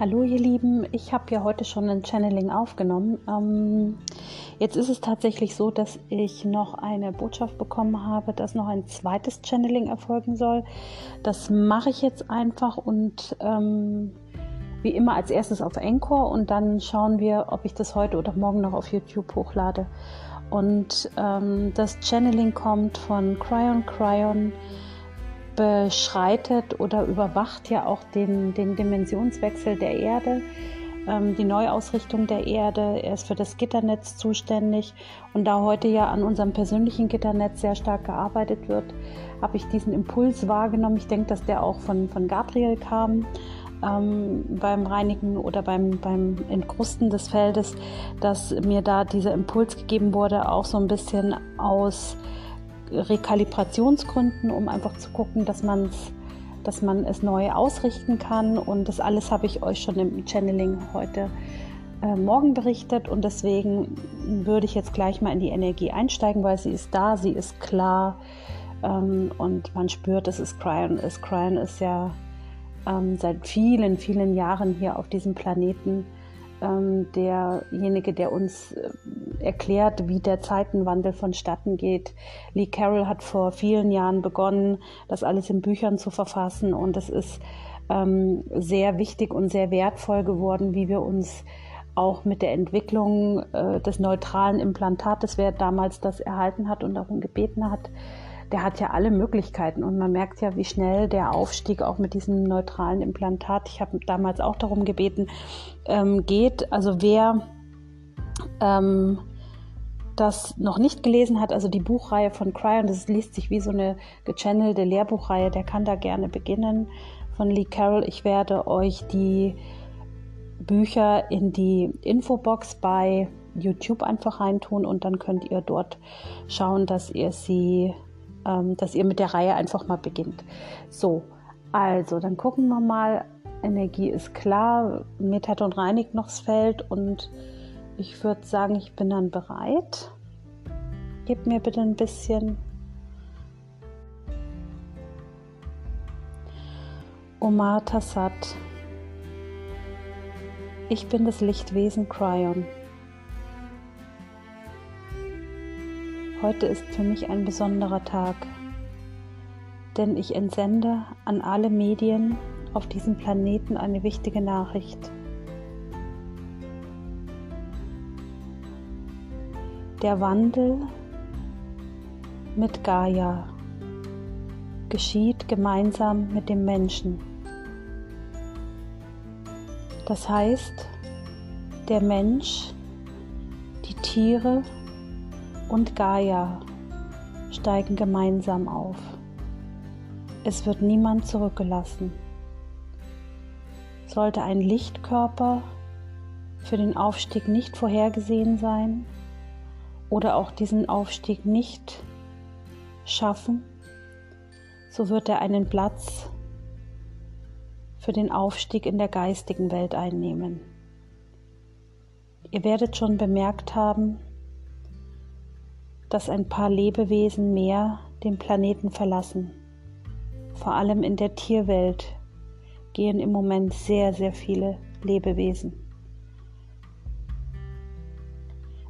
Hallo ihr Lieben, ich habe ja heute schon ein Channeling aufgenommen. Ähm, jetzt ist es tatsächlich so, dass ich noch eine Botschaft bekommen habe, dass noch ein zweites Channeling erfolgen soll. Das mache ich jetzt einfach und ähm, wie immer als erstes auf Encore und dann schauen wir, ob ich das heute oder morgen noch auf YouTube hochlade. Und ähm, das Channeling kommt von Cryon Cryon beschreitet oder überwacht ja auch den, den Dimensionswechsel der Erde, ähm, die Neuausrichtung der Erde. Er ist für das Gitternetz zuständig. Und da heute ja an unserem persönlichen Gitternetz sehr stark gearbeitet wird, habe ich diesen Impuls wahrgenommen. Ich denke, dass der auch von, von Gabriel kam. Ähm, beim Reinigen oder beim, beim Entkrusten des Feldes, dass mir da dieser Impuls gegeben wurde, auch so ein bisschen aus Rekalibrationsgründen, um einfach zu gucken, dass man es dass man es neu ausrichten kann. Und das alles habe ich euch schon im Channeling heute äh, Morgen berichtet. Und deswegen würde ich jetzt gleich mal in die Energie einsteigen, weil sie ist da, sie ist klar. Ähm, und man spürt, es ist Cryon. Es Cryon ist ja ähm, seit vielen, vielen Jahren hier auf diesem Planeten ähm, derjenige, der uns äh, erklärt, wie der Zeitenwandel vonstatten geht. Lee Carroll hat vor vielen Jahren begonnen, das alles in Büchern zu verfassen und es ist ähm, sehr wichtig und sehr wertvoll geworden, wie wir uns auch mit der Entwicklung äh, des neutralen Implantates, wer damals das erhalten hat und darum gebeten hat, der hat ja alle Möglichkeiten und man merkt ja, wie schnell der Aufstieg auch mit diesem neutralen Implantat, ich habe damals auch darum gebeten, ähm, geht. Also wer ähm, das noch nicht gelesen hat, also die Buchreihe von Cryon, das liest sich wie so eine gechannelte Lehrbuchreihe, der kann da gerne beginnen von Lee Carroll. Ich werde euch die Bücher in die Infobox bei YouTube einfach reintun und dann könnt ihr dort schauen, dass ihr sie ähm, dass ihr mit der Reihe einfach mal beginnt. So, also dann gucken wir mal. Energie ist klar, Metat und reinigt noch das Feld und ich würde sagen, ich bin dann bereit. Gib mir bitte ein bisschen. Omar Tassat. Ich bin das Lichtwesen Cryon. Heute ist für mich ein besonderer Tag, denn ich entsende an alle Medien auf diesem Planeten eine wichtige Nachricht. Der Wandel mit Gaia geschieht gemeinsam mit dem Menschen. Das heißt, der Mensch, die Tiere, und Gaia steigen gemeinsam auf. Es wird niemand zurückgelassen. Sollte ein Lichtkörper für den Aufstieg nicht vorhergesehen sein oder auch diesen Aufstieg nicht schaffen, so wird er einen Platz für den Aufstieg in der geistigen Welt einnehmen. Ihr werdet schon bemerkt haben, dass ein paar Lebewesen mehr den Planeten verlassen. Vor allem in der Tierwelt gehen im Moment sehr, sehr viele Lebewesen.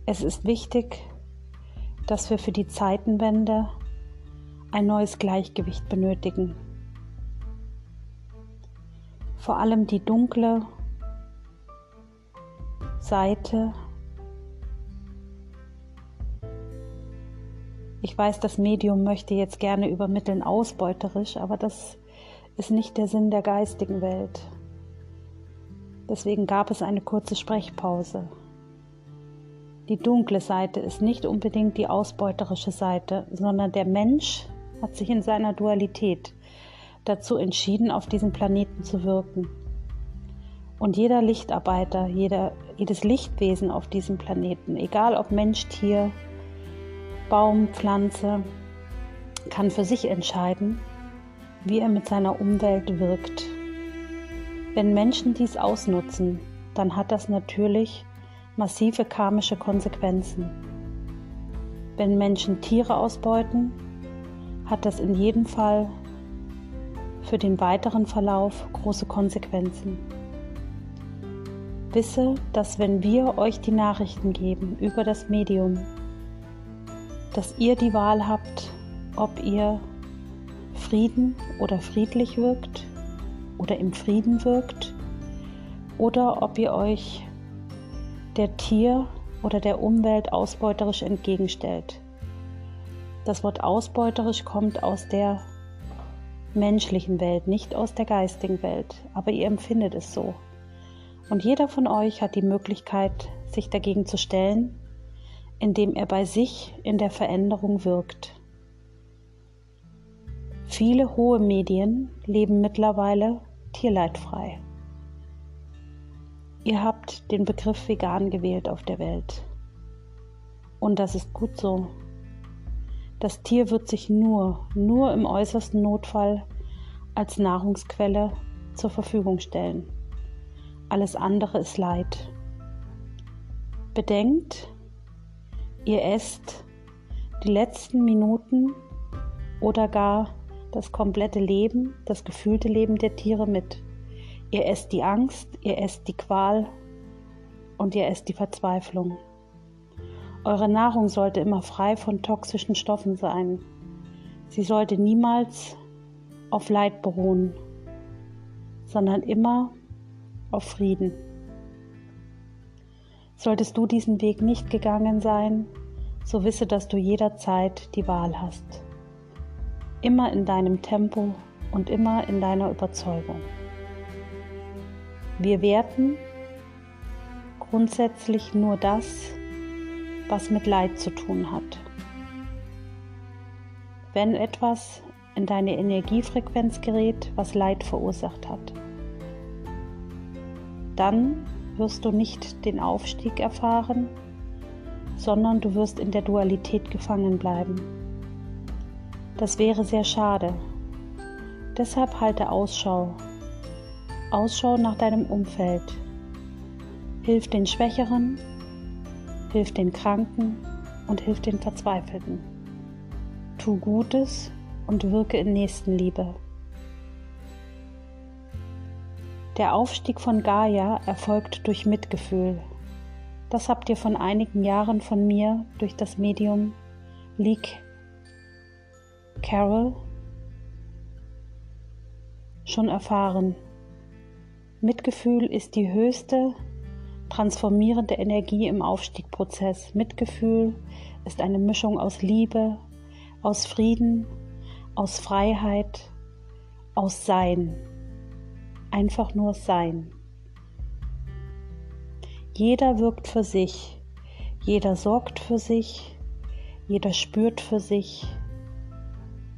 Es ist wichtig, dass wir für die Zeitenwende ein neues Gleichgewicht benötigen. Vor allem die dunkle Seite Ich weiß, das Medium möchte jetzt gerne übermitteln ausbeuterisch, aber das ist nicht der Sinn der geistigen Welt. Deswegen gab es eine kurze Sprechpause. Die dunkle Seite ist nicht unbedingt die ausbeuterische Seite, sondern der Mensch hat sich in seiner Dualität dazu entschieden, auf diesem Planeten zu wirken. Und jeder Lichtarbeiter, jeder, jedes Lichtwesen auf diesem Planeten, egal ob Mensch, Tier, Baum, Pflanze kann für sich entscheiden, wie er mit seiner Umwelt wirkt. Wenn Menschen dies ausnutzen, dann hat das natürlich massive karmische Konsequenzen. Wenn Menschen Tiere ausbeuten, hat das in jedem Fall für den weiteren Verlauf große Konsequenzen. Wisse, dass wenn wir euch die Nachrichten geben über das Medium, dass ihr die Wahl habt, ob ihr Frieden oder friedlich wirkt oder im Frieden wirkt oder ob ihr euch der Tier oder der Umwelt ausbeuterisch entgegenstellt. Das Wort ausbeuterisch kommt aus der menschlichen Welt, nicht aus der geistigen Welt, aber ihr empfindet es so. Und jeder von euch hat die Möglichkeit, sich dagegen zu stellen, indem er bei sich in der Veränderung wirkt. Viele hohe Medien leben mittlerweile tierleidfrei. Ihr habt den Begriff vegan gewählt auf der Welt. Und das ist gut so. Das Tier wird sich nur, nur im äußersten Notfall als Nahrungsquelle zur Verfügung stellen. Alles andere ist Leid. Bedenkt, ihr esst die letzten Minuten oder gar das komplette Leben, das gefühlte Leben der Tiere mit. Ihr esst die Angst, ihr esst die Qual und ihr esst die Verzweiflung. Eure Nahrung sollte immer frei von toxischen Stoffen sein. Sie sollte niemals auf Leid beruhen, sondern immer auf Frieden. Solltest du diesen Weg nicht gegangen sein, so wisse, dass du jederzeit die Wahl hast. Immer in deinem Tempo und immer in deiner Überzeugung. Wir werten grundsätzlich nur das, was mit Leid zu tun hat. Wenn etwas in deine Energiefrequenz gerät, was Leid verursacht hat dann wirst du nicht den Aufstieg erfahren, sondern du wirst in der Dualität gefangen bleiben. Das wäre sehr schade. Deshalb halte Ausschau. Ausschau nach deinem Umfeld. Hilf den Schwächeren, hilf den Kranken und hilf den Verzweifelten. Tu Gutes und wirke in Nächstenliebe. Der Aufstieg von Gaia erfolgt durch Mitgefühl. Das habt ihr von einigen Jahren von mir durch das Medium Leak Carol schon erfahren. Mitgefühl ist die höchste transformierende Energie im Aufstiegprozess. Mitgefühl ist eine Mischung aus Liebe, aus Frieden, aus Freiheit, aus Sein einfach nur sein. Jeder wirkt für sich, jeder sorgt für sich, jeder spürt für sich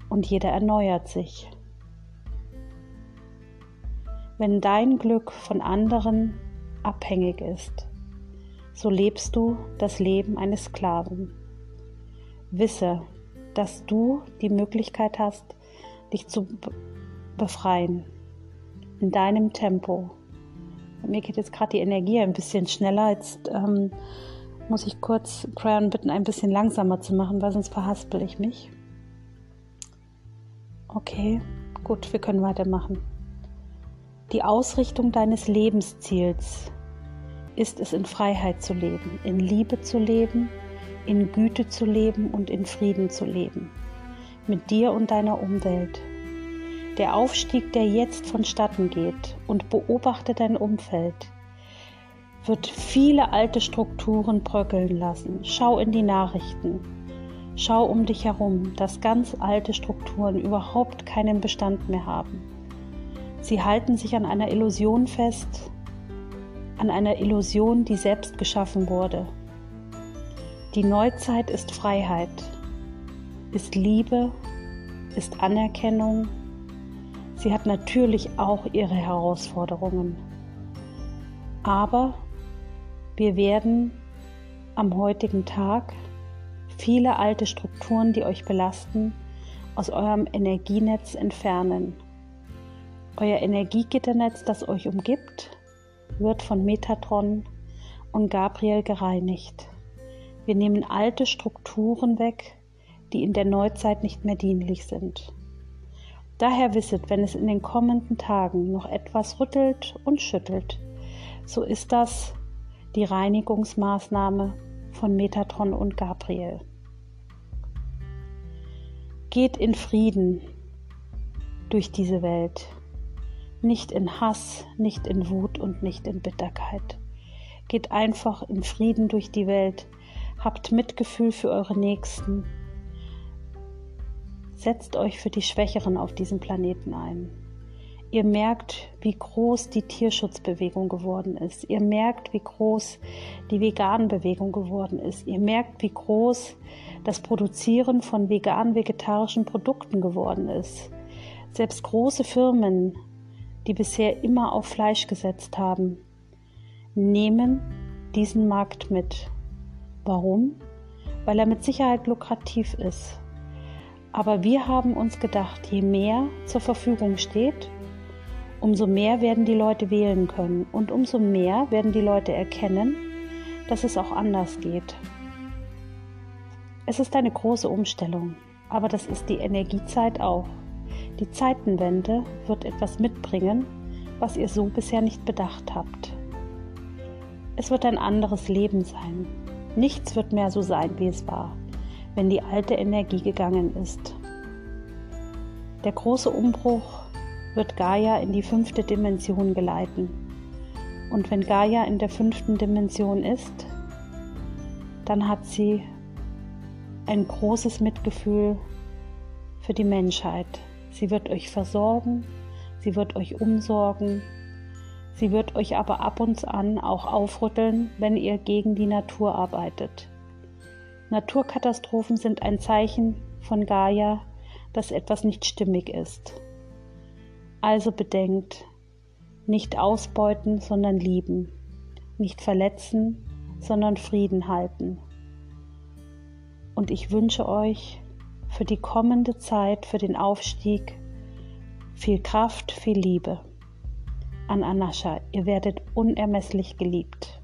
und jeder erneuert sich. Wenn dein Glück von anderen abhängig ist, so lebst du das Leben eines Sklaven. Wisse, dass du die Möglichkeit hast, dich zu befreien in deinem Tempo. Bei mir geht jetzt gerade die Energie ein bisschen schneller. Jetzt ähm, muss ich kurz Crayon bitten, ein bisschen langsamer zu machen, weil sonst verhaspel ich mich. Okay, gut, wir können weitermachen. Die Ausrichtung deines Lebensziels ist es, in Freiheit zu leben, in Liebe zu leben, in Güte zu leben und in Frieden zu leben. Mit dir und deiner Umwelt. Der Aufstieg, der jetzt vonstatten geht und beobachte dein Umfeld, wird viele alte Strukturen bröckeln lassen. Schau in die Nachrichten. Schau um dich herum, dass ganz alte Strukturen überhaupt keinen Bestand mehr haben. Sie halten sich an einer Illusion fest, an einer Illusion, die selbst geschaffen wurde. Die Neuzeit ist Freiheit, ist Liebe, ist Anerkennung, Sie hat natürlich auch ihre Herausforderungen. Aber wir werden am heutigen Tag viele alte Strukturen, die euch belasten, aus eurem Energienetz entfernen. Euer Energiegitternetz, das euch umgibt, wird von Metatron und Gabriel gereinigt. Wir nehmen alte Strukturen weg, die in der Neuzeit nicht mehr dienlich sind. Daher wisset, wenn es in den kommenden Tagen noch etwas rüttelt und schüttelt, so ist das die Reinigungsmaßnahme von Metatron und Gabriel. Geht in Frieden durch diese Welt, nicht in Hass, nicht in Wut und nicht in Bitterkeit. Geht einfach in Frieden durch die Welt, habt Mitgefühl für eure Nächsten, setzt euch für die Schwächeren auf diesem Planeten ein. Ihr merkt, wie groß die Tierschutzbewegung geworden ist. Ihr merkt, wie groß die Vegan-Bewegung geworden ist. Ihr merkt, wie groß das Produzieren von vegan-vegetarischen Produkten geworden ist. Selbst große Firmen, die bisher immer auf Fleisch gesetzt haben, nehmen diesen Markt mit. Warum? Weil er mit Sicherheit lukrativ ist. Aber wir haben uns gedacht, je mehr zur Verfügung steht, umso mehr werden die Leute wählen können und umso mehr werden die Leute erkennen, dass es auch anders geht. Es ist eine große Umstellung, aber das ist die Energiezeit auch. Die Zeitenwende wird etwas mitbringen, was ihr so bisher nicht bedacht habt. Es wird ein anderes Leben sein. Nichts wird mehr so sein, wie es war, wenn die alte Energie gegangen ist. Der große Umbruch wird Gaia in die fünfte Dimension geleiten. Und wenn Gaia in der fünften Dimension ist, dann hat sie ein großes Mitgefühl für die Menschheit. Sie wird euch versorgen, sie wird euch umsorgen, sie wird euch aber ab und an auch aufrütteln, wenn ihr gegen die Natur arbeitet. Naturkatastrophen sind ein Zeichen von Gaia, dass etwas nicht stimmig ist. Also bedenkt, nicht ausbeuten, sondern lieben, nicht verletzen, sondern Frieden halten. Und ich wünsche euch für die kommende Zeit, für den Aufstieg, viel Kraft, viel Liebe. An Anascha, ihr werdet unermesslich geliebt.